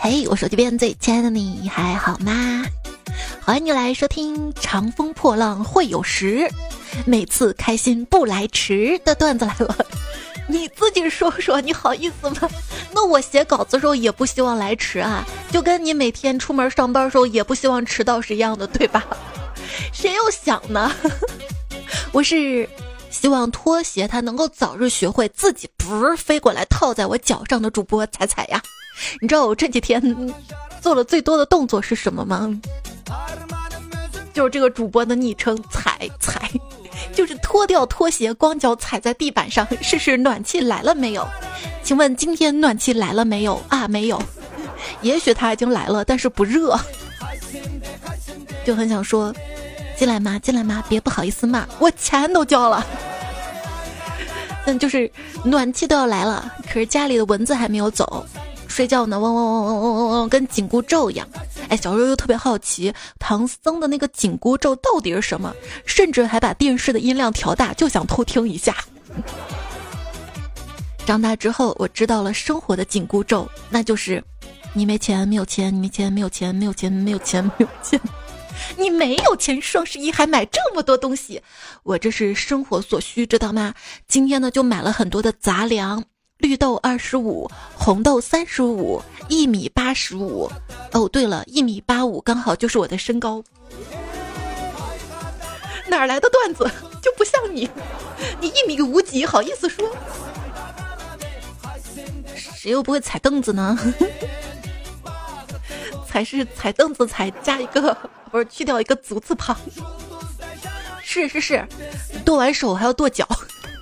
嘿，我手机边最亲爱的你还好吗？欢迎你来收听《长风破浪会有时》，每次开心不来迟的段子来了。你自己说说，你好意思吗？那我写稿子的时候也不希望来迟啊，就跟你每天出门上班的时候也不希望迟到是一样的，对吧？谁又想呢？我是希望拖鞋它能够早日学会自己不飞过来套在我脚上的主播彩彩呀。你知道我这几天做了最多的动作是什么吗？就是这个主播的昵称彩彩。就是脱掉拖鞋，光脚踩在地板上，试试暖气来了没有？请问今天暖气来了没有啊？没有，也许它已经来了，但是不热。就很想说，进来吗？进来吗？别不好意思骂，我钱都交了。但 就是暖气都要来了，可是家里的蚊子还没有走。睡觉呢，嗡嗡嗡嗡嗡嗡嗡，跟紧箍咒一样。哎，小时候又特别好奇唐僧的那个紧箍咒到底是什么，甚至还把电视的音量调大，就想偷听一下。长大之后，我知道了生活的紧箍咒，那就是：你没钱，没有钱，你没钱，没有钱，没有钱，没有钱，没有钱，你没有钱，双十一还买这么多东西，我这是生活所需，知道吗？今天呢，就买了很多的杂粮。绿豆二十五，红豆三十五，一米八十五。哦，对了，一米八五刚好就是我的身高。哪来的段子？就不像你，你一米五几，好意思说？谁又不会踩凳子呢？踩是踩凳子，踩加一个 不是去掉一个足字旁。是是是，剁完手还要剁脚。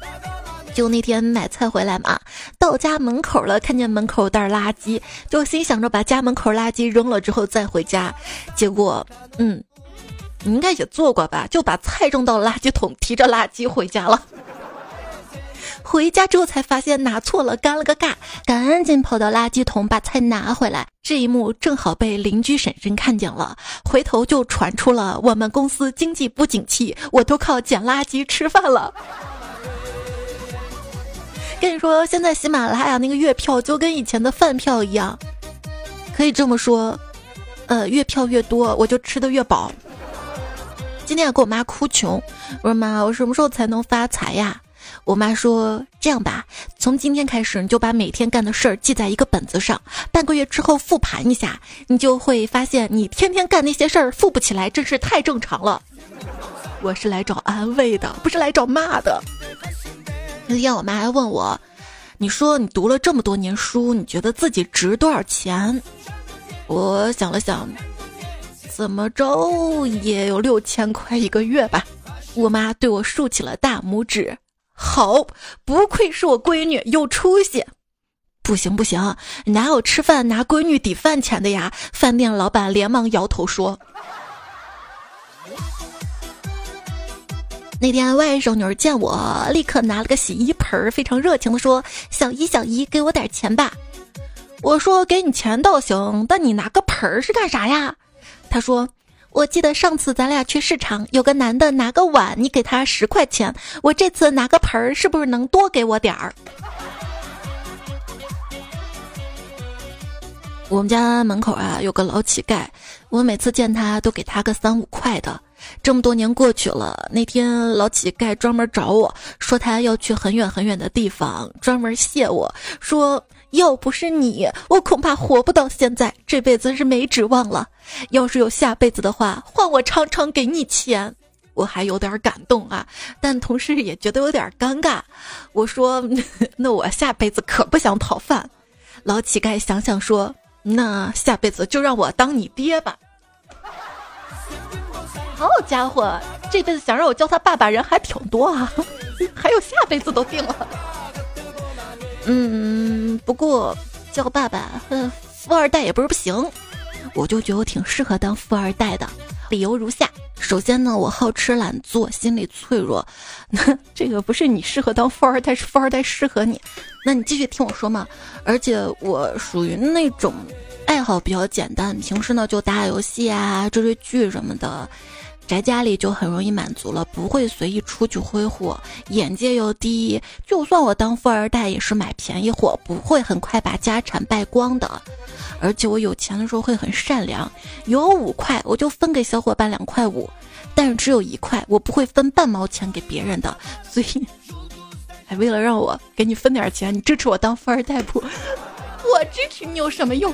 就那天买菜回来嘛，到家门口了，看见门口袋垃圾，就心想着把家门口垃圾扔了之后再回家。结果，嗯，你应该也做过吧？就把菜扔到垃圾桶，提着垃圾回家了。回家之后才发现拿错了，尴了个尬，赶紧跑到垃圾桶把菜拿回来。这一幕正好被邻居婶婶看见了，回头就传出了我们公司经济不景气，我都靠捡垃圾吃饭了。跟你说，现在喜马拉雅那个月票就跟以前的饭票一样，可以这么说，呃，月票越多，我就吃的越饱。今天也跟我妈哭穷，我说妈，我什么时候才能发财呀？我妈说这样吧，从今天开始你就把每天干的事儿记在一个本子上，半个月之后复盘一下，你就会发现你天天干那些事儿富不起来，真是太正常了。我是来找安慰的，不是来找骂的。那天我妈还问我：“你说你读了这么多年书，你觉得自己值多少钱？”我想了想，怎么着也有六千块一个月吧。我妈对我竖起了大拇指：“好，不愧是我闺女，有出息。”不行不行，哪有吃饭拿闺女抵饭钱的呀？饭店老板连忙摇头说。那天外甥女儿见我，立刻拿了个洗衣盆，非常热情的说：“小姨，小姨，给我点钱吧。”我说：“给你钱倒行，但你拿个盆儿是干啥呀？”他说：“我记得上次咱俩去市场，有个男的拿个碗，你给他十块钱，我这次拿个盆儿，是不是能多给我点儿？”我们家门口啊有个老乞丐，我每次见他都给他个三五块的。这么多年过去了，那天老乞丐专门找我说他要去很远很远的地方，专门谢我说要不是你，我恐怕活不到现在，这辈子是没指望了。要是有下辈子的话，换我常常给你钱。我还有点感动啊，但同时也觉得有点尴尬。我说 那我下辈子可不想讨饭。老乞丐想想说那下辈子就让我当你爹吧。好家伙，这辈子想让我叫他爸爸人还挺多啊，还有下辈子都定了。嗯，不过叫爸爸，富二代也不是不行。我就觉得我挺适合当富二代的，理由如下：首先呢，我好吃懒做，心理脆弱。那这个不是你适合当富二代，是富二代适合你。那你继续听我说嘛。而且我属于那种爱好比较简单，平时呢就打打游戏啊，追追剧什么的。宅家里就很容易满足了，不会随意出去挥霍，眼界又低。就算我当富二代，也是买便宜货，不会很快把家产败光的。而且我有钱的时候会很善良，有五块我就分给小伙伴两块五，但是只有一块我不会分半毛钱给别人的。所以，还为了让我给你分点钱，你支持我当富二代不？我支持你有什么用？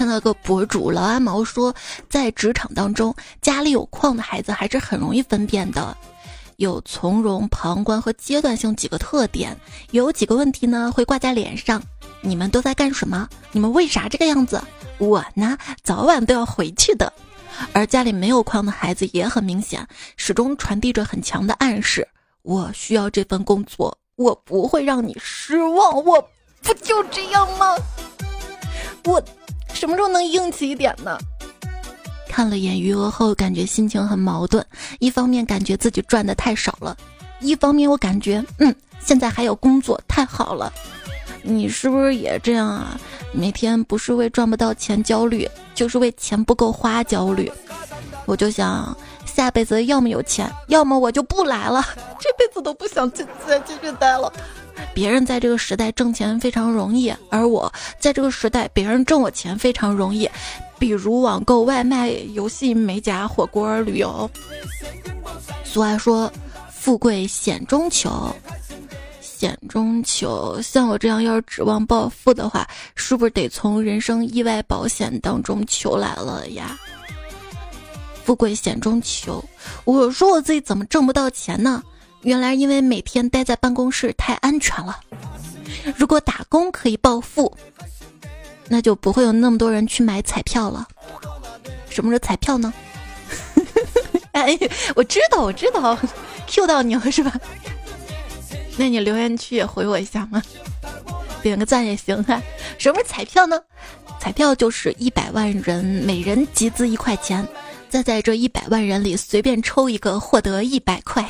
看到个博主老阿毛说，在职场当中，家里有矿的孩子还是很容易分辨的，有从容、旁观和阶段性几个特点，有几个问题呢会挂在脸上。你们都在干什么？你们为啥这个样子？我呢，早晚都要回去的。而家里没有矿的孩子也很明显，始终传递着很强的暗示：我需要这份工作，我不会让你失望，我不就这样吗？我。什么时候能硬气一点呢？看了眼余额后，感觉心情很矛盾。一方面感觉自己赚的太少了，一方面我感觉，嗯，现在还有工作，太好了。你是不是也这样啊？每天不是为赚不到钱焦虑，就是为钱不够花焦虑。我就想下辈子要么有钱，要么我就不来了，这辈子都不想再再继续待了。别人在这个时代挣钱非常容易，而我在这个时代，别人挣我钱非常容易，比如网购、外卖、游戏、美甲、火锅、旅游。俗话说：“富贵险中求，险中求。”像我这样要是指望暴富的话，是不是得从人生意外保险当中求来了呀？富贵险中求，我说我自己怎么挣不到钱呢？原来因为每天待在办公室太安全了。如果打工可以暴富，那就不会有那么多人去买彩票了。什么是彩票呢？哎，我知道，我知道，Q 到你了是吧？那你留言区也回我一下吗？点个赞也行啊。什么是彩票呢？彩票就是一百万人每人集资一块钱，再在这一百万人里随便抽一个，获得一百块。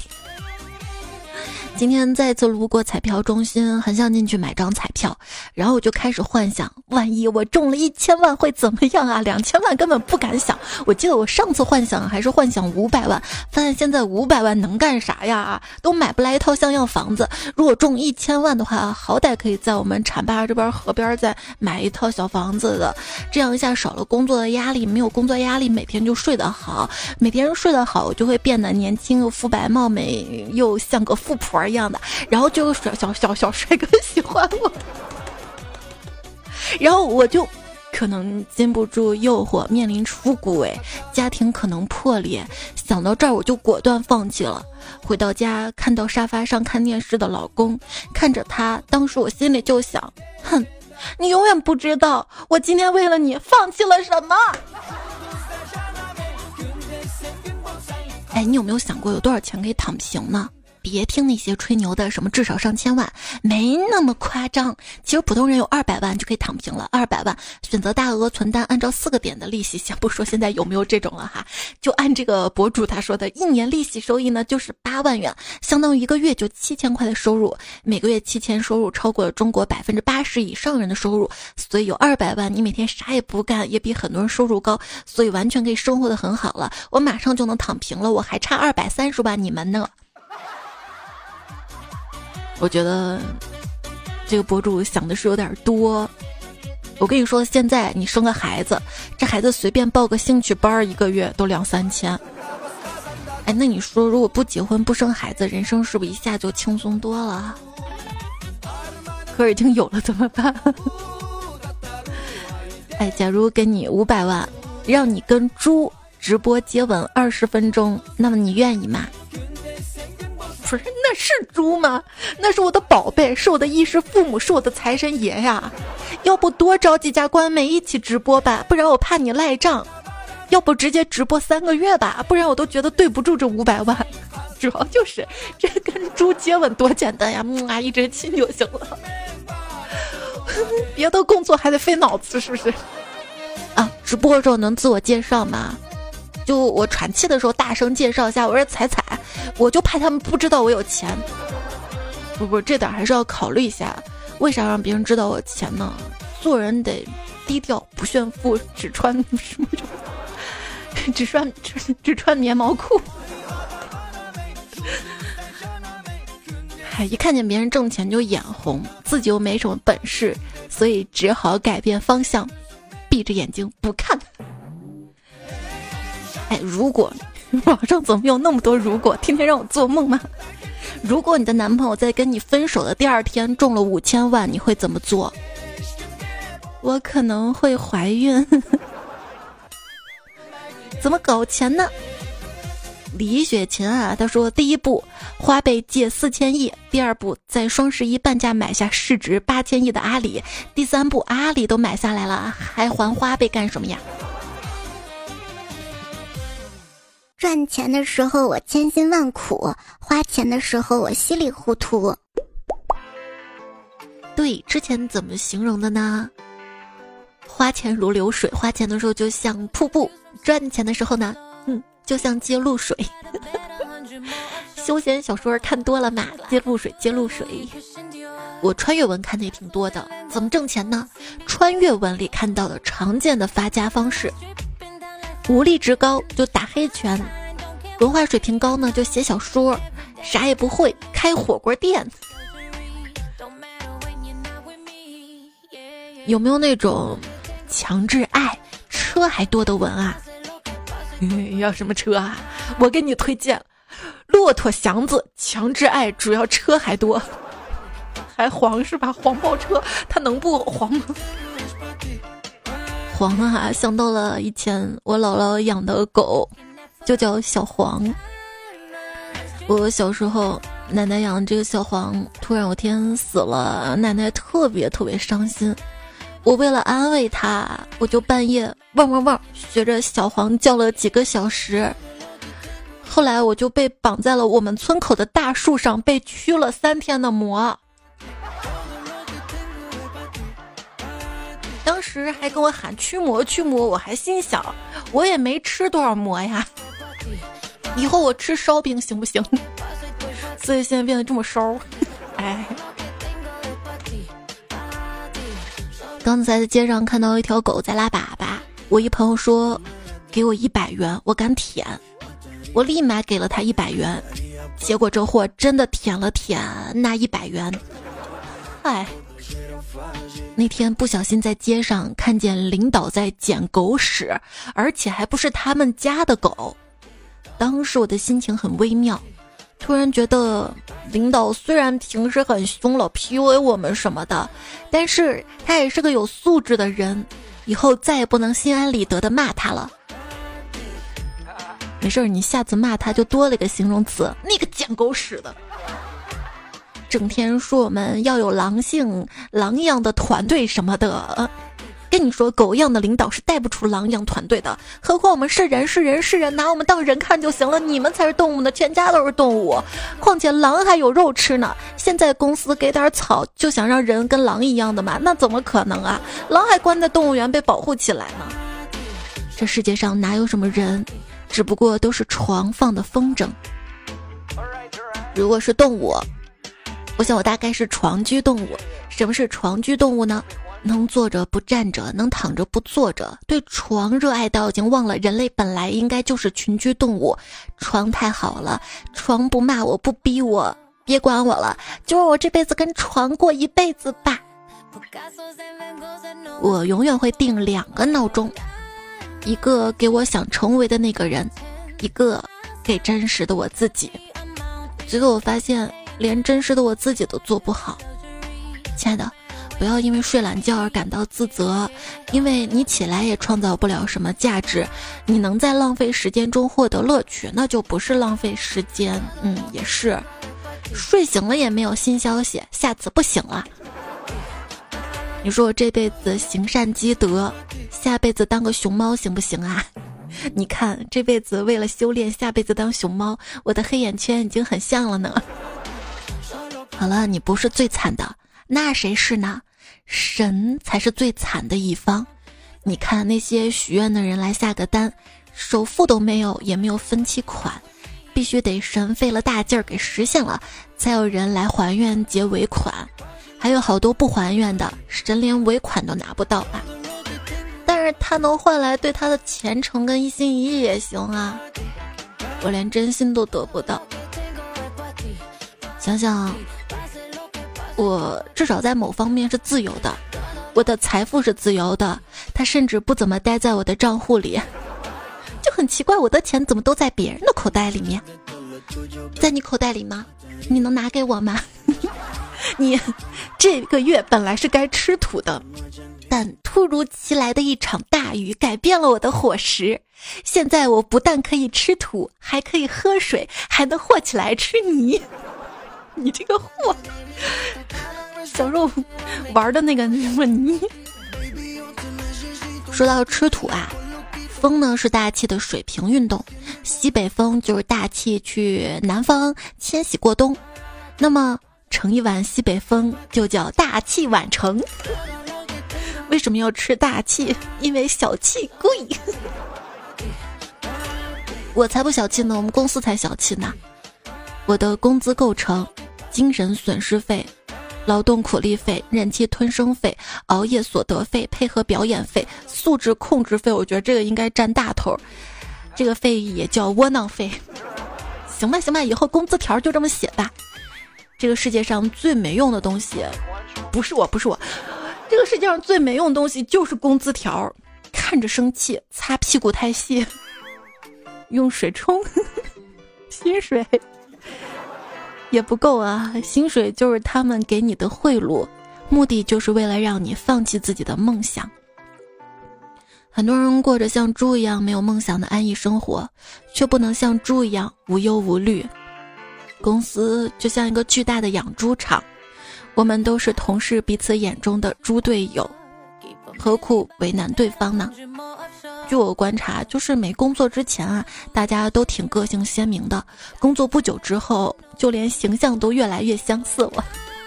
今天再次路过彩票中心，很想进去买张彩票，然后我就开始幻想，万一我中了一千万会怎么样啊？两千万根本不敢想。我记得我上次幻想还是幻想五百万，发现现在五百万能干啥呀？都买不来一套像样房子。如果中一千万的话，好歹可以在我们浐灞这边河边再买一套小房子的。这样一下少了工作的压力，没有工作压力，每天就睡得好。每天睡得好，我就会变得年轻又肤白貌美，又像个富婆。一样的，然后就有小小小小帅哥 喜欢我，然后我就可能禁不住诱惑，面临出轨，家庭可能破裂。想到这儿，我就果断放弃了。回到家，看到沙发上看电视的老公，看着他，当时我心里就想：哼，你永远不知道我今天为了你放弃了什么。哎，你有没有想过有多少钱可以躺平呢？别听那些吹牛的，什么至少上千万，没那么夸张。其实普通人有二百万就可以躺平了。二百万选择大额存单，按照四个点的利息，先不说现在有没有这种了哈，就按这个博主他说的，一年利息收益呢就是八万元，相当于一个月就七千块的收入。每个月七千收入，超过了中国百分之八十以上人的收入。所以有二百万，你每天啥也不干，也比很多人收入高，所以完全可以生活的很好了。我马上就能躺平了，我还差二百三十万，你们呢？我觉得这个博主想的是有点多。我跟你说，现在你生个孩子，这孩子随便报个兴趣班，一个月都两三千。哎，那你说，如果不结婚不生孩子，人生是不是一下就轻松多了？可已经有了怎么办？哎，假如给你五百万，让你跟猪直播接吻二十分钟，那么你愿意吗？不是，那是猪吗？那是我的宝贝，是我的衣食父母，是我的财神爷呀！要不多找几家官媒一起直播吧，不然我怕你赖账。要不直接直播三个月吧，不然我都觉得对不住这五百万。主要就是这跟猪接吻多简单呀，木啊一直亲就行了。别的工作还得费脑子，是不是？啊，直播的时候能自我介绍吗？就我喘气的时候，大声介绍一下，我是彩彩，我就怕他们不知道我有钱。不不，这点还是要考虑一下。为啥让别人知道我钱呢？做人得低调，不炫富，只穿什么？只穿只只穿棉毛裤。嗨，一看见别人挣钱就眼红，自己又没什么本事，所以只好改变方向，闭着眼睛不看。哎，如果 网上怎么有那么多如果，天天让我做梦吗？如果你的男朋友在跟你分手的第二天中了五千万，你会怎么做？我可能会怀孕。怎么搞钱呢？李雪琴啊，他说：第一步，花呗借四千亿；第二步，在双十一半价买下市值八千亿的阿里；第三步，阿里都买下来了，还还花呗干什么呀？赚钱的时候我千辛万苦，花钱的时候我稀里糊涂。对，之前怎么形容的呢？花钱如流水，花钱的时候就像瀑布；赚钱的时候呢，嗯，就像接露水。休闲小说看多了嘛，接露水，接露水。我穿越文看的也挺多的，怎么挣钱呢？穿越文里看到的常见的发家方式。武力值高就打黑拳，文化水平高呢就写小说，啥也不会开火锅店。有没有那种强制爱车还多的文啊？要什么车啊？我给你推荐，骆驼祥子强制爱，主要车还多，还黄是吧？黄包车，它能不黄吗？黄啊，想到了以前我姥姥养的狗，就叫小黄。我小时候奶奶养的这个小黄，突然有天死了，奶奶特别特别伤心。我为了安慰她，我就半夜汪汪汪学着小黄叫了几个小时。后来我就被绑在了我们村口的大树上，被驱了三天的魔。当时还跟我喊驱魔驱魔，我还心想，我也没吃多少魔呀，以后我吃烧饼行不行？所以现在变得这么烧，哎。刚才在街上看到一条狗在拉粑粑，我一朋友说给我一百元，我敢舔，我立马给了他一百元，结果这货真的舔了舔那一百元，哎。那天不小心在街上看见领导在捡狗屎，而且还不是他们家的狗。当时我的心情很微妙，突然觉得领导虽然平时很凶老 PUA 我们什么的，但是他也是个有素质的人，以后再也不能心安理得的骂他了。没事儿，你下次骂他就多了一个形容词，那个捡狗屎的。整天说我们要有狼性、狼一样的团队什么的，跟你说狗一样的领导是带不出狼一样团队的。何况我们是人是人是人，拿我们当人看就行了。你们才是动物呢，全家都是动物。况且狼还有肉吃呢。现在公司给点草就想让人跟狼一样的嘛？那怎么可能啊？狼还关在动物园被保护起来呢。这世界上哪有什么人，只不过都是床放的风筝。如果是动物。我想，我大概是床居动物。什么是床居动物呢？能坐着不站着，能躺着不坐着，对床热爱到已经忘了人类本来应该就是群居动物。床太好了，床不骂我不逼我，别管我了，就让我这辈子跟床过一辈子吧。我永远会定两个闹钟，一个给我想成为的那个人，一个给真实的我自己。最后我发现。连真实的我自己都做不好，亲爱的，不要因为睡懒觉而感到自责，因为你起来也创造不了什么价值。你能在浪费时间中获得乐趣，那就不是浪费时间。嗯，也是，睡醒了也没有新消息，下次不醒了。你说我这辈子行善积德，下辈子当个熊猫行不行啊？你看这辈子为了修炼，下辈子当熊猫，我的黑眼圈已经很像了呢。好了，你不是最惨的，那谁是呢？神才是最惨的一方。你看那些许愿的人来下个单，首付都没有，也没有分期款，必须得神费了大劲儿给实现了，才有人来还愿结尾款。还有好多不还愿的，神连尾款都拿不到啊！但是是他能换来对他的虔诚跟一心一意也行啊。我连真心都得不到。想想，我至少在某方面是自由的，我的财富是自由的，他甚至不怎么待在我的账户里，就很奇怪，我的钱怎么都在别人的口袋里面？在你口袋里吗？你能拿给我吗？你这个月本来是该吃土的，但突如其来的一场大雨改变了我的伙食。现在我不但可以吃土，还可以喝水，还能和起来吃泥。你这个货，小时候玩的那个什么泥。说到吃土啊，风呢是大气的水平运动，西北风就是大气去南方迁徙过冬。那么盛一碗西北风就叫大器晚成。为什么要吃大气？因为小气贵。我才不小气呢，我们公司才小气呢。我的工资构成。精神损失费、劳动苦力费、忍气吞声费、熬夜所得费、配合表演费、素质控制费，我觉得这个应该占大头。这个费也叫窝囊费。行吧，行吧，以后工资条就这么写吧。这个世界上最没用的东西，不是我，不是我。这个世界上最没用的东西就是工资条，看着生气，擦屁股太细，用水冲，薪水。也不够啊！薪水就是他们给你的贿赂，目的就是为了让你放弃自己的梦想。很多人过着像猪一样没有梦想的安逸生活，却不能像猪一样无忧无虑。公司就像一个巨大的养猪场，我们都是同事彼此眼中的猪队友，何苦为难对方呢？据我观察，就是没工作之前啊，大家都挺个性鲜明的；工作不久之后，就连形象都越来越相似了。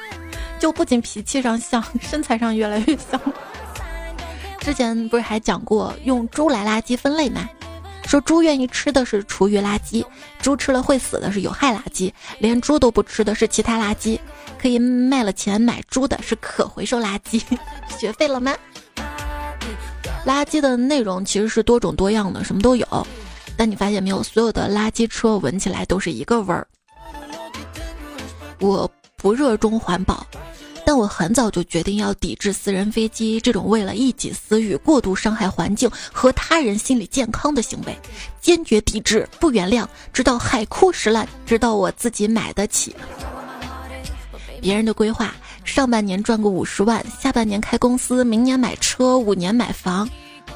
就不仅脾气上像，身材上越来越像。之前不是还讲过用猪来垃圾分类吗？说猪愿意吃的是厨余垃圾，猪吃了会死的是有害垃圾，连猪都不吃的是其他垃圾，可以卖了钱买猪的是可回收垃圾。学废了吗？垃圾的内容其实是多种多样的，什么都有。但你发现没有，所有的垃圾车闻起来都是一个味儿。我不热衷环保，但我很早就决定要抵制私人飞机这种为了一己私欲过度伤害环境和他人心理健康的行为，坚决抵制，不原谅，直到海枯石烂，直到我自己买得起。别人的规划。上半年赚个五十万，下半年开公司，明年买车，五年买房。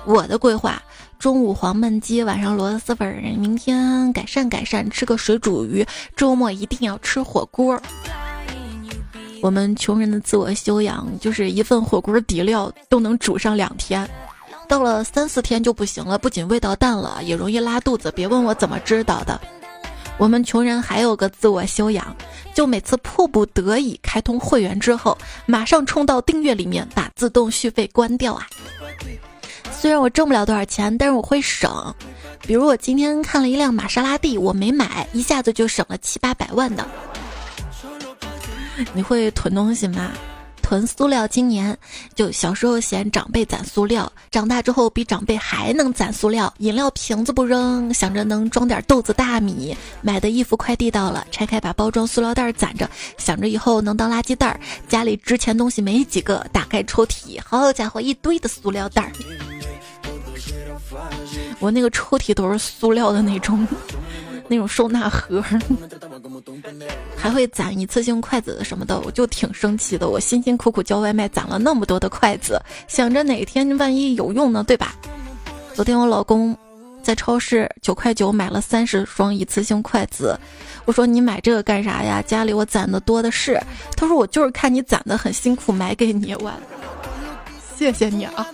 我的规划：中午黄焖鸡，晚上螺蛳粉，明天改善改善，吃个水煮鱼，周末一定要吃火锅。我们穷人的自我修养就是一份火锅底料都能煮上两天，到了三四天就不行了，不仅味道淡了，也容易拉肚子。别问我怎么知道的。我们穷人还有个自我修养，就每次迫不得已开通会员之后，马上冲到订阅里面把自动续费关掉啊。虽然我挣不了多少钱，但是我会省。比如我今天看了一辆玛莎拉蒂，我没买，一下子就省了七八百万的。你会囤东西吗？囤塑料，今年就小时候嫌长辈攒塑料，长大之后比长辈还能攒塑料。饮料瓶子不扔，想着能装点豆子大米。买的衣服快递到了，拆开把包装塑料袋攒着，想着以后能当垃圾袋。家里值钱东西没几个，打开抽屉，好家伙，一堆的塑料袋。我那个抽屉都是塑料的那种。那种收纳盒，还会攒一次性筷子什么的，我就挺生气的。我辛辛苦苦叫外卖攒了那么多的筷子，想着哪天万一有用呢，对吧？昨天我老公在超市九块九买了三十双一次性筷子，我说你买这个干啥呀？家里我攒的多的是。他说我就是看你攒的很辛苦，买给你。我谢谢你啊。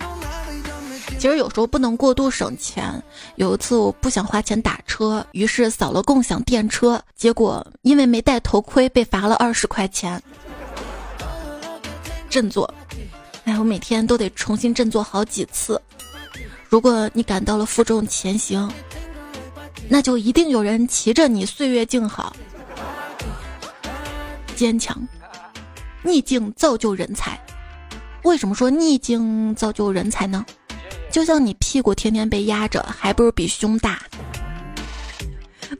其实有时候不能过度省钱。有一次我不想花钱打车，于是扫了共享电车，结果因为没戴头盔被罚了二十块钱。振作，哎，我每天都得重新振作好几次。如果你感到了负重前行，那就一定有人骑着你岁月静好。坚强，逆境造就人才。为什么说逆境造就人才呢？就像你屁股天天被压着，还不如比胸大。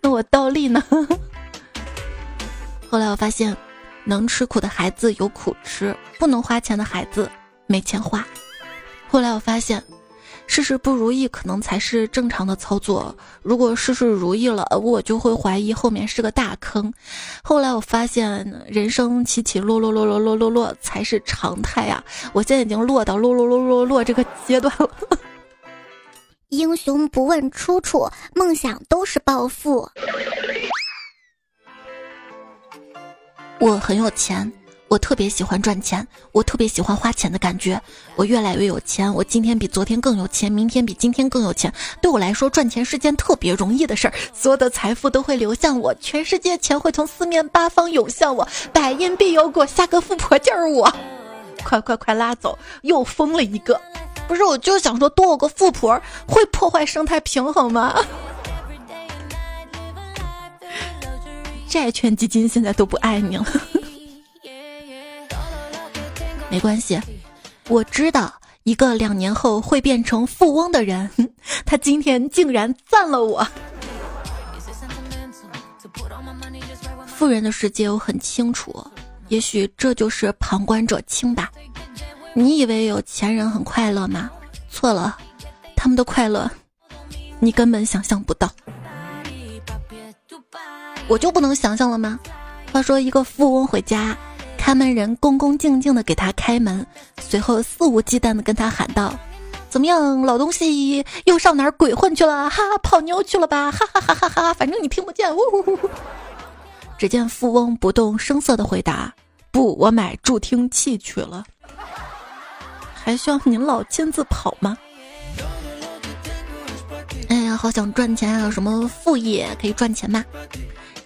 那我倒立呢？后来我发现，能吃苦的孩子有苦吃，不能花钱的孩子没钱花。后来我发现。事事不如意，可能才是正常的操作。如果事事如意了，我就会怀疑后面是个大坑。后来我发现，人生起起落落落落落落落才是常态啊！我现在已经落到落落落落落这个阶段了。英雄不问出处，梦想都是暴富。我很有钱。我特别喜欢赚钱，我特别喜欢花钱的感觉。我越来越有钱，我今天比昨天更有钱，明天比今天更有钱。对我来说，赚钱是件特别容易的事儿，所有的财富都会流向我，全世界钱会从四面八方涌向我，百因必有果，下个富婆就是我。快快快拉走，又疯了一个。不是，我就想说，多我个富婆会破坏生态平衡吗？债券基金现在都不爱你了。没关系，我知道一个两年后会变成富翁的人，他今天竟然赞了我。富人的世界我很清楚，也许这就是旁观者清吧。你以为有钱人很快乐吗？错了，他们的快乐你根本想象不到。我就不能想象了吗？话说一个富翁回家。看门人恭恭敬敬地给他开门，随后肆无忌惮地跟他喊道：“怎么样，老东西又上哪儿鬼混去了？哈，泡妞去了吧？哈哈哈哈哈！反正你听不见。”呜呜呜。只见富翁不动声色地回答：“不，我买助听器去了。”还需要您老亲自跑吗？哎呀，好想赚钱啊！有什么副业可以赚钱吗？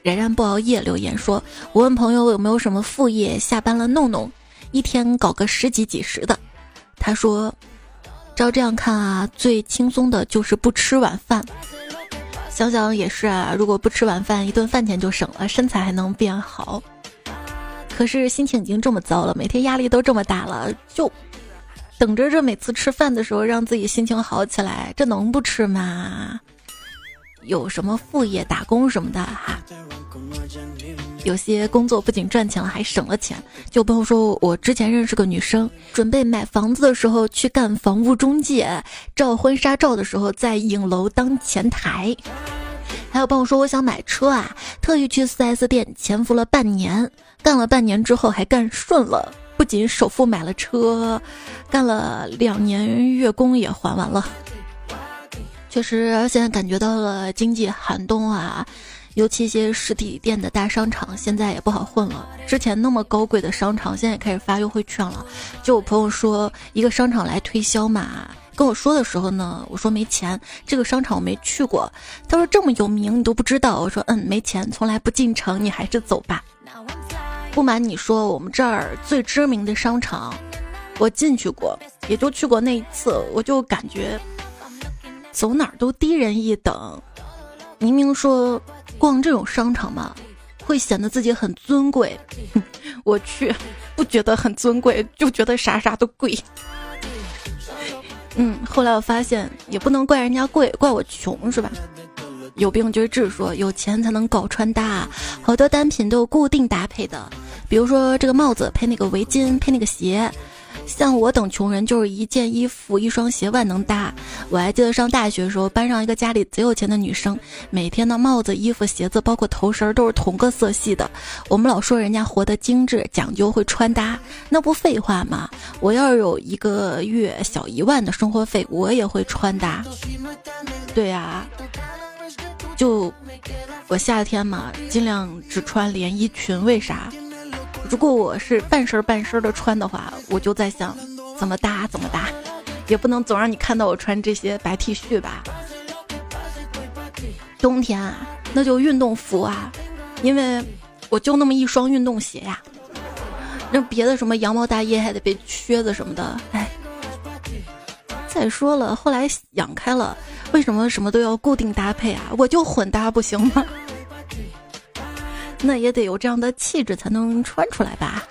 冉冉不熬夜留言说：“我问朋友有没有什么副业，下班了弄弄，一天搞个十几几十的。”他说：“照这样看啊，最轻松的就是不吃晚饭。想想也是啊，如果不吃晚饭，一顿饭钱就省了，身材还能变好。可是心情已经这么糟了，每天压力都这么大了，就等着这每次吃饭的时候让自己心情好起来，这能不吃吗？”有什么副业、打工什么的哈？有些工作不仅赚钱了，还省了钱。就朋友说，我之前认识个女生，准备买房子的时候去干房屋中介，照婚纱照的时候在影楼当前台。还有朋友说，我想买车啊，特意去 4S 店潜伏了半年，干了半年之后还干顺了，不仅首付买了车，干了两年月供也还完了。确实，现在感觉到了经济寒冬啊，尤其一些实体店的大商场现在也不好混了。之前那么高贵的商场，现在也开始发优惠券了。就我朋友说，一个商场来推销嘛，跟我说的时候呢，我说没钱，这个商场我没去过。他说这么有名你都不知道，我说嗯，没钱，从来不进城，你还是走吧。不瞒你说，我们这儿最知名的商场，我进去过，也就去过那一次，我就感觉。走哪儿都低人一等，明明说逛这种商场嘛，会显得自己很尊贵。我去，不觉得很尊贵，就觉得啥啥都贵。嗯，后来我发现也不能怪人家贵，怪我穷是吧？有病就治，说有钱才能搞穿搭，好多单品都有固定搭配的，比如说这个帽子配那个围巾，配那个鞋。像我等穷人，就是一件衣服、一双鞋万能搭。我还记得上大学的时候，班上一个家里贼有钱的女生，每天的帽子、衣服、鞋子，包括头绳都是同个色系的。我们老说人家活得精致、讲究、会穿搭，那不废话吗？我要是有一个月小一万的生活费，我也会穿搭。对呀，就我夏天嘛，尽量只穿连衣裙，为啥？如果我是半身半身的穿的话，我就在想怎么搭怎么搭，也不能总让你看到我穿这些白 T 恤吧。冬天啊，那就运动服啊，因为我就那么一双运动鞋呀。那别的什么羊毛大衣还得背靴子什么的，哎。再说了，后来养开了，为什么什么都要固定搭配啊？我就混搭不行吗？那也得有这样的气质才能穿出来吧。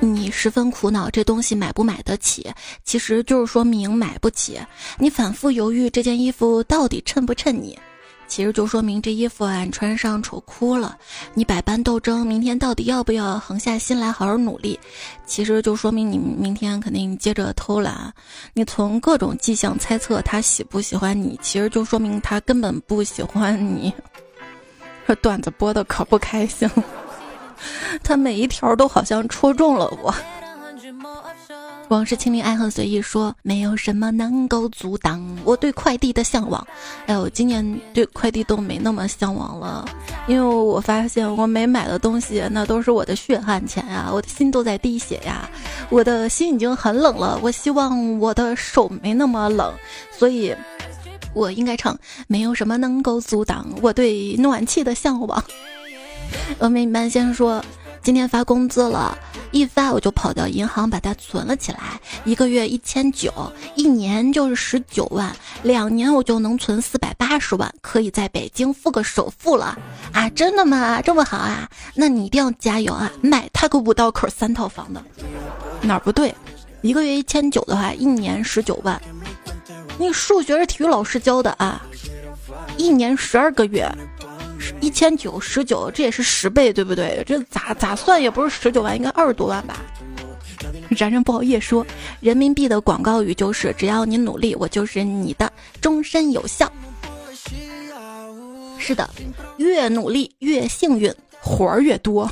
你十分苦恼这东西买不买得起，其实就是说明买不起。你反复犹豫这件衣服到底衬不衬你。其实就说明这衣服啊，你穿上丑哭了。你百般斗争，明天到底要不要横下心来好好努力？其实就说明你明天肯定接着偷懒。你从各种迹象猜测他喜不喜欢你，其实就说明他根本不喜欢你。这段子播的可不开心，他每一条都好像戳中了我。往事清零，爱恨随意说，没有什么能够阻挡我对快递的向往。哎呦，今年对快递都没那么向往了，因为我发现我没买的东西，那都是我的血汗钱呀，我的心都在滴血呀，我的心已经很冷了。我希望我的手没那么冷，所以我应该唱，没有什么能够阻挡我对暖气的向往。峨眉半仙说，今天发工资了。一发我就跑到银行把它存了起来，一个月一千九，一年就是十九万，两年我就能存四百八十万，可以在北京付个首付了啊！真的吗？这么好啊？那你一定要加油啊！买他个五道口三套房的，哪儿不对？一个月一千九的话，一年十九万，你数学是体育老师教的啊？一年十二个月。一千九十九，这也是十倍，对不对？这咋咋算也不是十九万，应该二十多万吧。然然不好意思说，人民币的广告语就是只要你努力，我就是你的，终身有效。是的，越努力越幸运，活儿越多。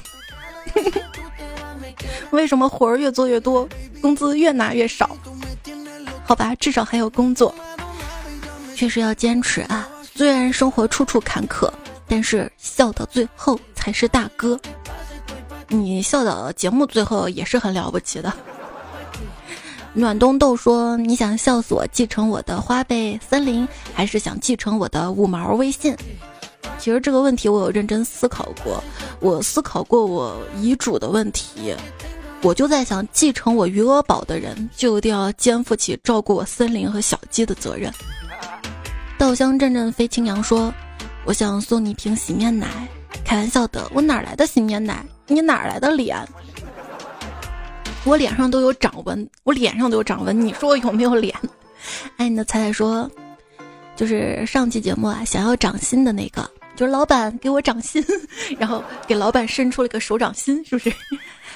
为什么活儿越做越多，工资越拿越少？好吧，至少还有工作。确实要坚持啊，虽然生活处处坎坷。但是笑到最后才是大哥，你笑到节目最后也是很了不起的。暖冬豆说：“你想笑死我，继承我的花呗森林，还是想继承我的五毛微信？”其实这个问题我有认真思考过，我思考过我遗嘱的问题，我就在想，继承我余额宝的人就一定要肩负起照顾我森林和小鸡的责任。稻香阵阵飞青扬说。我想送你瓶洗面奶，开玩笑的，我哪来的洗面奶？你哪来的脸？我脸上都有掌纹，我脸上都有掌纹，你说我有没有脸？爱你的彩彩说，就是上期节目啊，想要掌心的那个，就是老板给我掌心，然后给老板伸出了个手掌心，是不是？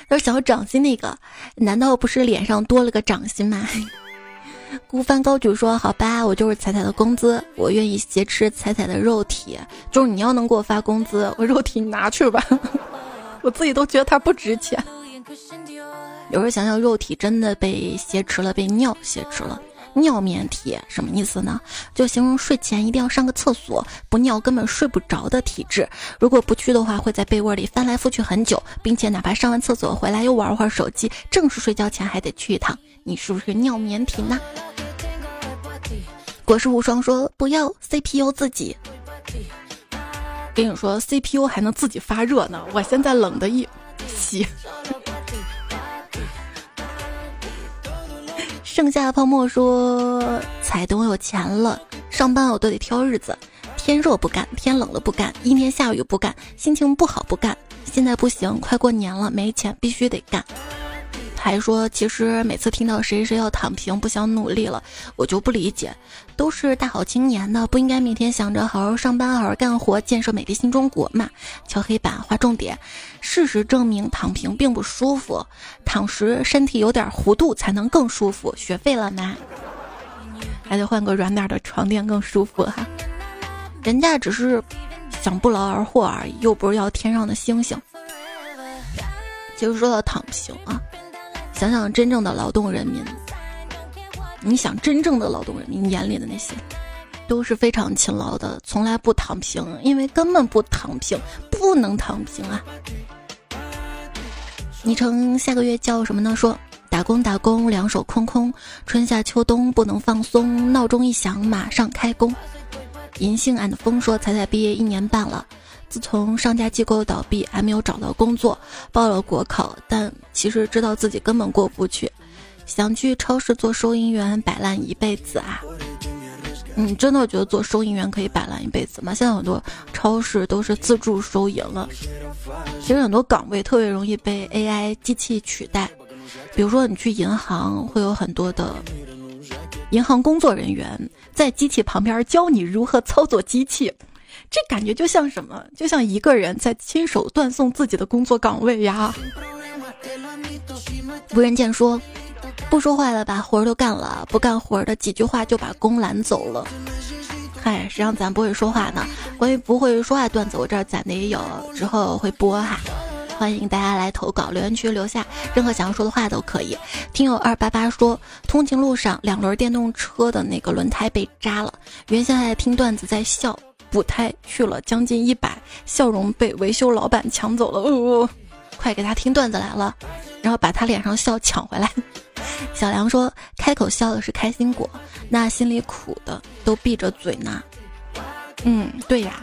他说想要掌心那个，难道不是脸上多了个掌心吗？孤帆高举说：“好吧，我就是彩彩的工资，我愿意挟持彩彩的肉体。就是你要能给我发工资，我肉体你拿去吧，我自己都觉得它不值钱。有时候想想，肉体真的被挟持了，被尿挟持了。尿棉体什么意思呢？就形容睡前一定要上个厕所，不尿根本睡不着的体质。如果不去的话，会在被窝里翻来覆去很久，并且哪怕上完厕所回来又玩会儿手机，正式睡觉前还得去一趟。”你是不是尿棉体呢？果实无双说不要 CPU 自己，跟你说 CPU 还能自己发热呢。我现在冷的一洗。剩下的泡沫说：彩等我有钱了，上班我都得挑日子，天热不干，天冷了不干，阴天下雨不干，心情不好不干。现在不行，快过年了，没钱必须得干。还说，其实每次听到谁谁要躺平，不想努力了，我就不理解。都是大好青年的，不应该每天想着好好上班、好好干活，建设美丽新中国嘛？敲黑板，划重点。事实证明，躺平并不舒服，躺时身体有点弧度才能更舒服。学废了吗？还得换个软点的床垫更舒服哈。人家只是想不劳而获而已，又不是要天上的星星。其实说到躺平啊。想想真正的劳动人民，你想真正的劳动人民眼里的那些，都是非常勤劳的，从来不躺平，因为根本不躺平，不能躺平啊！昵称下个月叫什么呢？说打工打工，两手空空，春夏秋冬不能放松，闹钟一响马上开工。银杏俺的风说彩彩毕业一年半了。自从上家机构倒闭，还没有找到工作，报了国考，但其实知道自己根本过不去，想去超市做收银员摆烂一辈子啊！你真的觉得做收银员可以摆烂一辈子吗？现在很多超市都是自助收银了，其实很多岗位特别容易被 AI 机器取代，比如说你去银行，会有很多的银行工作人员在机器旁边教你如何操作机器，这感觉就像什么？就像一个人在亲手断送自己的工作岗位呀。无人见说，不说话的把活儿都干了，不干活的几句话就把工揽走了。嗨，谁让咱不会说话呢？关于不会说话段子，我这儿攒的也有，之后会播哈。欢迎大家来投稿，留言区留下任何想要说的话都可以。听友二八八说，通勤路上两轮电动车的那个轮胎被扎了，原先还在听段子在笑，补胎去了将近一百，笑容被维修老板抢走了。哦，快给他听段子来了，然后把他脸上笑抢回来。小梁说，开口笑的是开心果，那心里苦的都闭着嘴呢。嗯，对呀。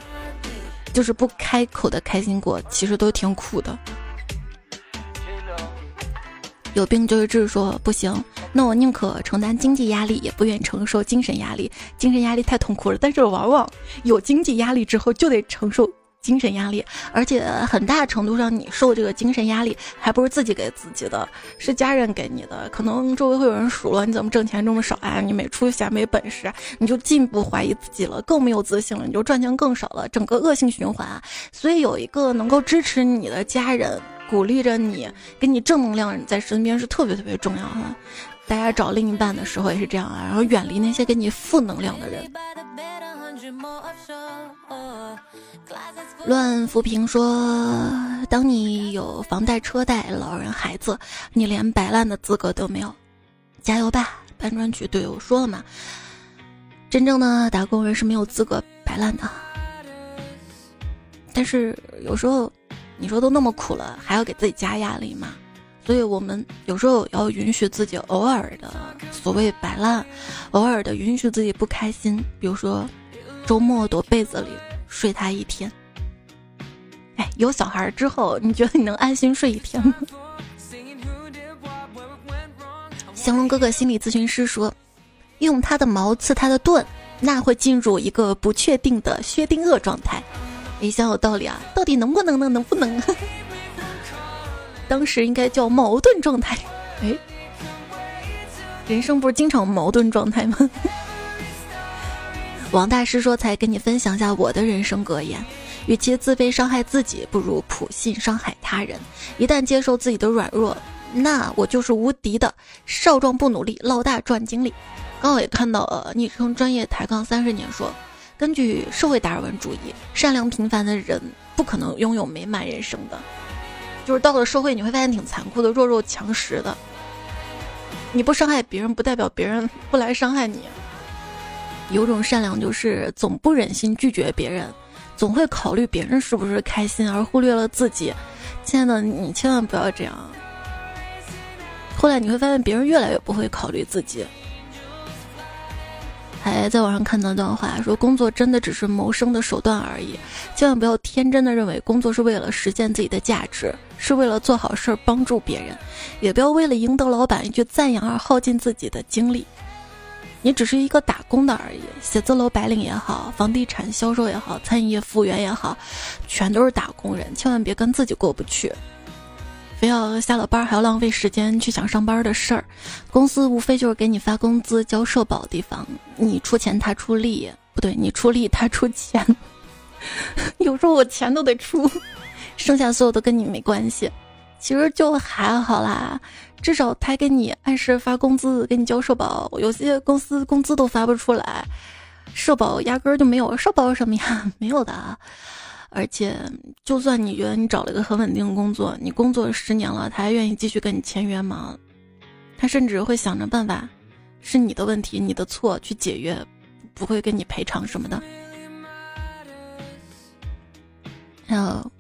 就是不开口的开心果，其实都挺苦的。有病就是治，说不行，那我宁可承担经济压力，也不愿承受精神压力。精神压力太痛苦了，但是往往有经济压力之后，就得承受。精神压力，而且很大程度上，你受这个精神压力还不是自己给自己的，是家人给你的。可能周围会有人数落你怎么挣钱这么少啊，你没出息啊、没本事，你就进一步怀疑自己了，更没有自信了，你就赚钱更少了，整个恶性循环。所以有一个能够支持你的家人，鼓励着你，给你正能量在身边是特别特别重要的。大家找另一半的时候也是这样啊，然后远离那些给你负能量的人。乱扶贫说：“当你有房贷、车贷、老人、孩子，你连摆烂的资格都没有。加油吧，搬砖局！对我说了嘛，真正的打工人是没有资格摆烂的。但是有时候，你说都那么苦了，还要给自己加压力吗？所以我们有时候要允许自己偶尔的所谓摆烂，偶尔的允许自己不开心。比如说，周末躲被子里。”睡他一天，哎，有小孩之后，你觉得你能安心睡一天吗？降龙哥哥心理咨询师说，用他的矛刺他的盾，那会进入一个不确定的薛定谔状态。哎，想有道理啊，到底能不能呢？能不能？当时应该叫矛盾状态。哎，人生不是经常矛盾状态吗？王大师说：“才跟你分享下我的人生格言，与其自卑伤害自己，不如普信伤害他人。一旦接受自己的软弱，那我就是无敌的。少壮不努力，老大赚精力。”刚好也看到呃，昵称专业抬杠三十年说：“根据社会达尔文主义，善良平凡的人不可能拥有美满人生的。就是到了社会，你会发现挺残酷的，弱肉强食的。你不伤害别人，不代表别人不来伤害你。”有种善良，就是总不忍心拒绝别人，总会考虑别人是不是开心，而忽略了自己。亲爱的，你千万不要这样。后来你会发现，别人越来越不会考虑自己。还在网上看到一段话，说工作真的只是谋生的手段而已，千万不要天真的认为工作是为了实现自己的价值，是为了做好事儿帮助别人，也不要为了赢得老板一句赞扬而耗尽自己的精力。你只是一个打工的而已，写字楼白领也好，房地产销售也好，餐饮业服务员也好，全都是打工人。千万别跟自己过不去，非要下了班还要浪费时间去想上班的事儿。公司无非就是给你发工资、交社保的地方，你出钱他出力，不对，你出力他出钱。有时候我钱都得出，剩下所有都跟你没关系。其实就还好啦。至少他给你按时发工资，给你交社保。有些公司工资都发不出来，社保压根儿就没有。社保什么呀？没有的。而且，就算你觉得你找了一个很稳定的工作，你工作十年了，他还愿意继续跟你签约吗？他甚至会想着办法，是你的问题、你的错去解约，不会跟你赔偿什么的。还有，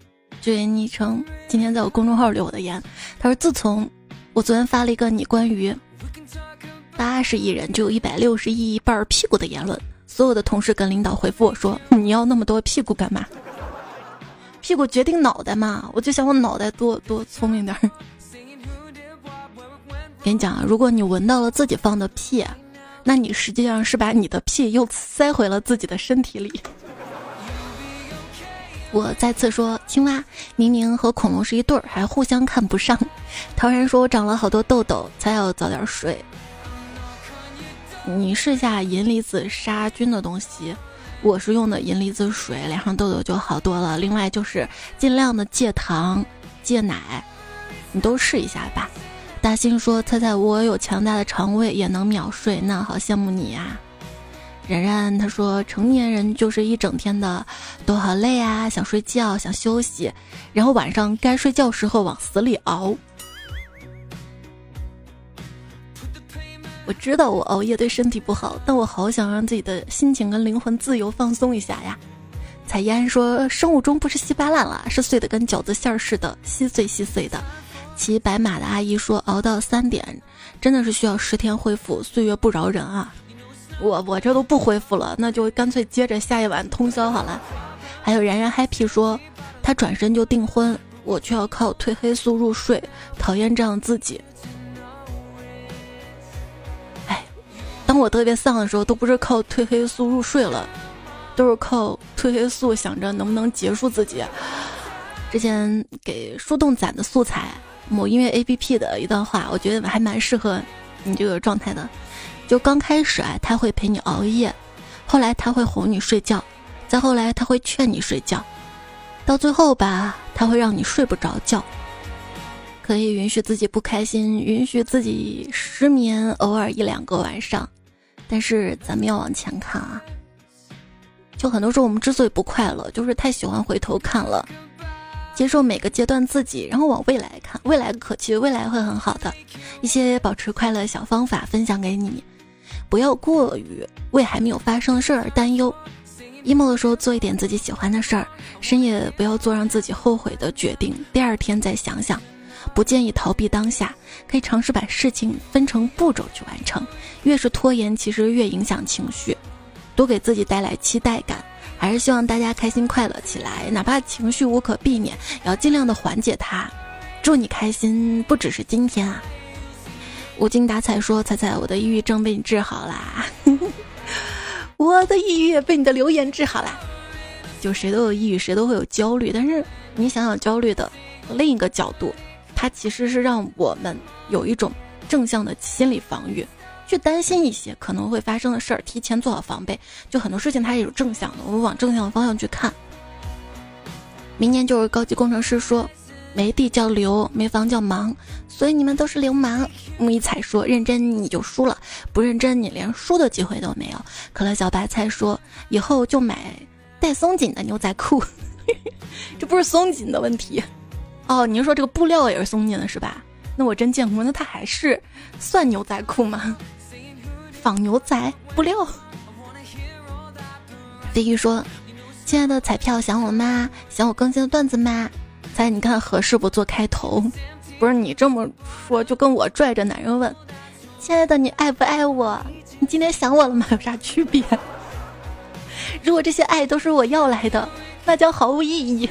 这位昵称今天在我公众号留我的言，他说：“自从……”我昨天发了一个你关于八十亿人就有一百六十亿一半屁股的言论，所有的同事跟领导回复我说：“你要那么多屁股干嘛？屁股决定脑袋嘛！”我就想我脑袋多多聪明点儿。跟你讲啊，如果你闻到了自己放的屁，那你实际上是把你的屁又塞回了自己的身体里。我再次说，青蛙明明和恐龙是一对儿，还互相看不上。陶然说，我长了好多痘痘，才要早点睡。你试下银离子杀菌的东西，我是用的银离子水，脸上痘痘就好多了。另外就是尽量的戒糖、戒奶，你都试一下吧。大兴说，猜猜我有强大的肠胃，也能秒睡，那好羡慕你呀。然然他说：“成年人就是一整天的都好累啊，想睡觉，想休息，然后晚上该睡觉时候往死里熬。”我知道我熬夜对身体不好，但我好想让自己的心情跟灵魂自由放松一下呀。彩烟说：“生物钟不是稀巴烂了，是碎的跟饺子馅儿似的，稀碎稀碎的。”骑白马的阿姨说：“熬到三点，真的是需要十天恢复，岁月不饶人啊。”我我这都不恢复了，那就干脆接着下一晚通宵好了。还有然然 happy 说，他转身就订婚，我却要靠褪黑素入睡，讨厌这样自己。当我特别丧的时候，都不是靠褪黑素入睡了，都是靠褪黑素想着能不能结束自己。之前给树洞攒的素材，某音乐 APP 的一段话，我觉得还蛮适合你这个状态的。就刚开始啊，他会陪你熬夜，后来他会哄你睡觉，再后来他会劝你睡觉，到最后吧，他会让你睡不着觉。可以允许自己不开心，允许自己失眠，偶尔一两个晚上。但是咱们要往前看啊，就很多时候我们之所以不快乐，就是太喜欢回头看了，接受每个阶段自己，然后往未来看，未来可期，未来会很好的。一些保持快乐小方法分享给你。不要过于为还没有发生的事儿而担忧，emo 的时候做一点自己喜欢的事儿，深夜不要做让自己后悔的决定，第二天再想想。不建议逃避当下，可以尝试把事情分成步骤去完成。越是拖延，其实越影响情绪。多给自己带来期待感，还是希望大家开心快乐起来，哪怕情绪无可避免，也要尽量的缓解它。祝你开心，不只是今天啊。无精打采说：“彩彩，我的抑郁症被你治好啦！我的抑郁也被你的留言治好啦。就谁都有抑郁，谁都会有焦虑，但是你想想焦虑的另一个角度，它其实是让我们有一种正向的心理防御，去担心一些可能会发生的事儿，提前做好防备。就很多事情它也有正向的，我们往正向的方向去看。明年就是高级工程师说。”没地叫流，没房叫忙，所以你们都是流氓。木一彩说：“认真你就输了，不认真你连输的机会都没有。”可乐小白菜说：“以后就买带松紧的牛仔裤。”这不是松紧的问题哦，你是说这个布料也是松紧的，是吧？那我真见过，那它还是算牛仔裤吗？仿牛仔布料。飞鱼说：“亲爱的彩票想我吗？想我更新的段子吗？”猜你看合适不做开头？不是你这么说，就跟我拽着男人问：“亲爱的，你爱不爱我？你今天想我了吗？有啥区别？” 如果这些爱都是我要来的，那将毫无意义。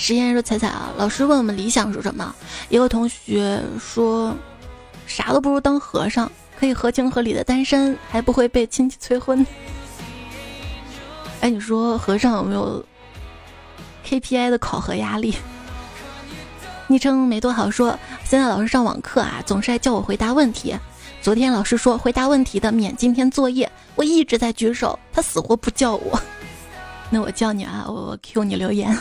实验说：“彩彩啊，老师问我们理想是什么？一个同学说，啥都不如当和尚，可以合情合理的单身，还不会被亲戚催婚。”哎，你说和尚有没有？KPI 的考核压力，昵称没多好说。现在老师上网课啊，总是爱叫我回答问题。昨天老师说回答问题的免今天作业，我一直在举手，他死活不叫我。那我叫你啊，我我 Q 你留言。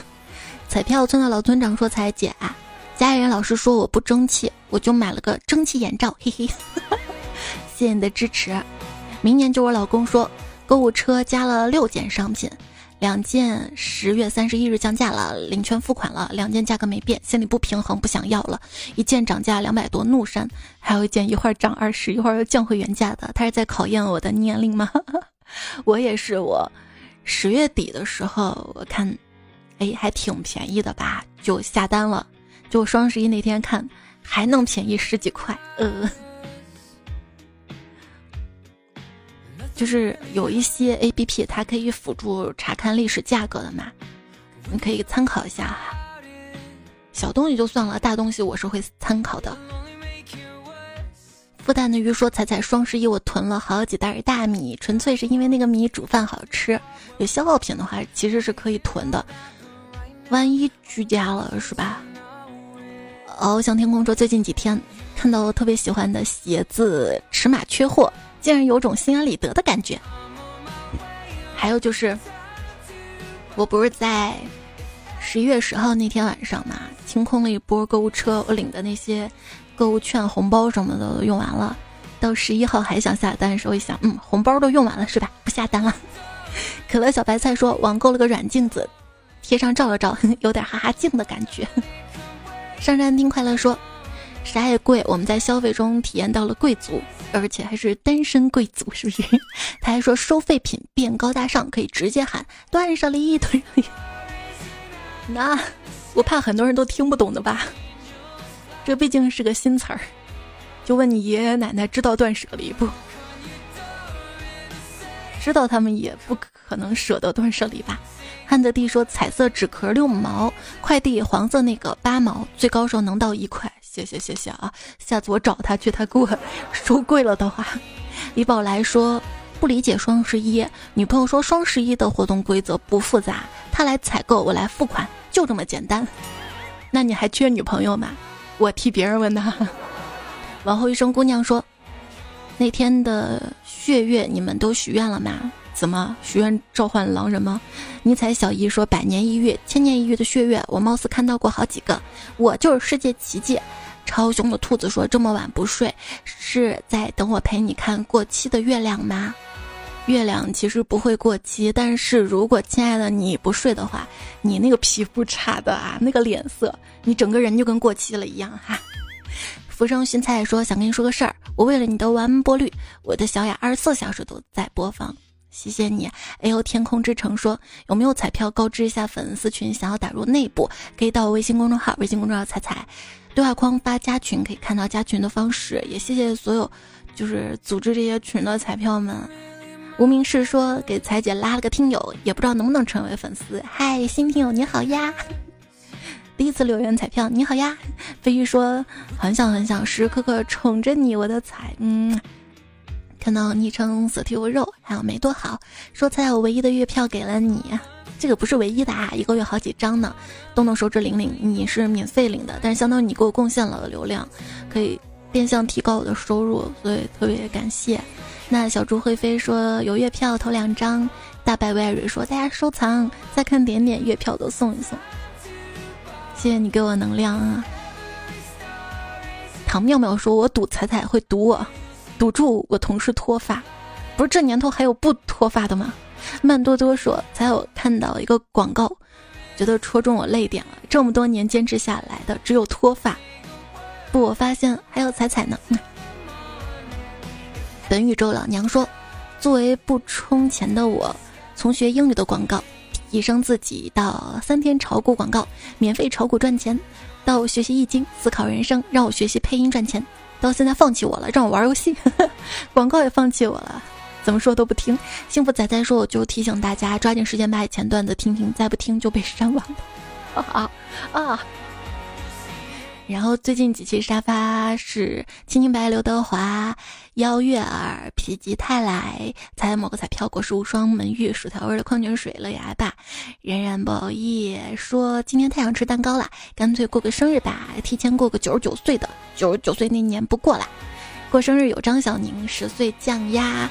彩票村的老村长说：“彩姐，家里人老是说我不争气，我就买了个蒸汽眼罩，嘿嘿。谢谢你的支持。明年就我老公说，购物车加了六件商品。”两件十月三十一日降价了，领券付款了。两件价格没变，心里不平衡，不想要了。一件涨价两百多，怒删。还有一件一会儿涨二十，一会儿又降回原价的。他是在考验我的年龄吗？我也是，我十月底的时候，我看，哎，还挺便宜的吧，就下单了。就双十一那天看，还能便宜十几块，呃。就是有一些 A P P，它可以辅助查看历史价格的嘛，你可以参考一下哈。小东西就算了，大东西我是会参考的。复旦的鱼说：“彩彩双十一我囤了好几袋大米，纯粹是因为那个米煮饭好吃。有消耗品的话，其实是可以囤的，万一居家了是吧？”翱翔天空说：“最近几天看到了特别喜欢的鞋子尺码缺货，竟然有种心安理得的感觉。”还有就是，我不是在十一月十号那天晚上嘛，清空了一波购物车，我领的那些。购物券、红包什么的都用完了，到十一号还想下单的时候，一想，嗯，红包都用完了是吧？不下单了。可乐小白菜说网购了个软镜子，贴上照了照，有点哈哈镜的感觉。上山听快乐说，啥也贵，我们在消费中体验到了贵族，而且还是单身贵族，是不是？他还说收废品变高大上，可以直接喊断舍离，断舍离。那我怕很多人都听不懂的吧。这毕竟是个新词儿，就问你爷爷奶奶知道断舍离不？知道他们也不可能舍得断舍离吧？汉德弟说彩色纸壳六毛，快递黄色那个八毛，最高时候能到一块。谢谢谢谢啊！下次我找他去，他给我 收贵了的话。李宝来说不理解双十一，女朋友说双十一的活动规则不复杂，他来采购，我来付款，就这么简单。那你还缺女朋友吗？我替别人问的。往后一生姑娘说：“那天的血月，你们都许愿了吗？怎么许愿召唤狼人吗？”尼采小姨说：“百年一遇、千年一遇的血月，我貌似看到过好几个。我就是世界奇迹。”超凶的兔子说：“这么晚不睡，是在等我陪你看过期的月亮吗？”月亮其实不会过期，但是如果亲爱的你不睡的话，你那个皮肤差的啊，那个脸色，你整个人就跟过期了一样哈。浮生熏菜说想跟你说个事儿，我为了你的完播率，我的小雅二十四小时都在播放，谢谢你。哎呦，天空之城说有没有彩票告知一下粉丝群，想要打入内部，可以到微信公众号，微信公众号彩彩对话框发加群，可以看到加群的方式。也谢谢所有就是组织这些群的彩票们。无名氏说给彩姐拉了个听友，也不知道能不能成为粉丝。嗨，新听友你好呀！第一次留言彩票你好呀！飞鱼说很想很想时时刻刻宠着你，我的彩。嗯，看到昵称色提我肉，还有没多好。说彩我唯一的月票给了你，这个不是唯一的啊，一个月好几张呢。动动手指领领，你是免费领的，但是相当于你给我贡献了流量，可以变相提高我的收入，所以特别感谢。那小猪会飞说有月票投两张，大白威瑞说大家收藏再看点点月票都送一送，谢谢你给我能量啊！唐妙妙说，我赌彩彩会赌我，赌住我同事脱发，不是这年头还有不脱发的吗？慢多多说才有看到一个广告，觉得戳中我泪点了，这么多年坚持下来的只有脱发，不，我发现还有彩彩呢。本宇宙老娘说：“作为不充钱的我，从学英语的广告提升自己，到三天炒股广告免费炒股赚钱，到学习易经思考人生，让我学习配音赚钱，到现在放弃我了，让我玩游戏，广告也放弃我了，怎么说都不听。幸福仔仔说，我就提醒大家抓紧时间把以前段子听听，再不听就被删完了。啊 啊！”然后最近几期沙发是青青白刘德华、邀月儿、否极泰来、猜某个彩票果实无双、门玉、薯条味的矿泉水、乐牙爸、冉冉不好意说今天太想吃蛋糕了，干脆过个生日吧，提前过个九十九岁的，九十九岁那年不过了。过生日有张小宁十岁降压，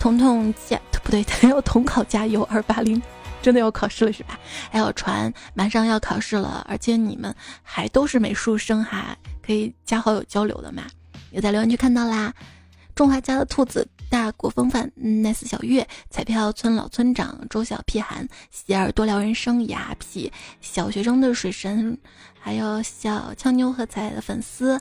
彤彤加不对，他要统考加油二八零。真的要考试了是吧？还有船马上要考试了，而且你们还都是美术生哈，可以加好友交流的嘛。也在留言区看到啦。种花家的兔子大国风范，nice 小月彩票村老村长周小屁孩喜儿多聊人生雅痞小学生的水神，还有小俏妞和彩的粉丝。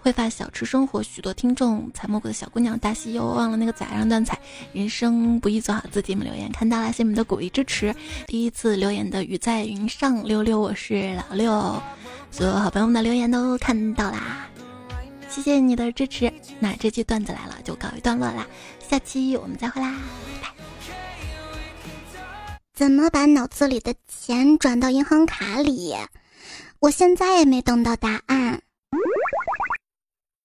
会发小吃生活，许多听众采蘑菇的小姑娘，大西又忘了那个仔让断彩，人生不易，做好自己。们留言看到了，谢谢你们的鼓励支持。第一次留言的雨在云上，六六，我是老六，所有好朋友们的留言都看到啦，谢谢你的支持。那这期段子来了，就告一段落啦，下期我们再会啦，拜拜。怎么把脑子里的钱转到银行卡里？我现在也没等到答案。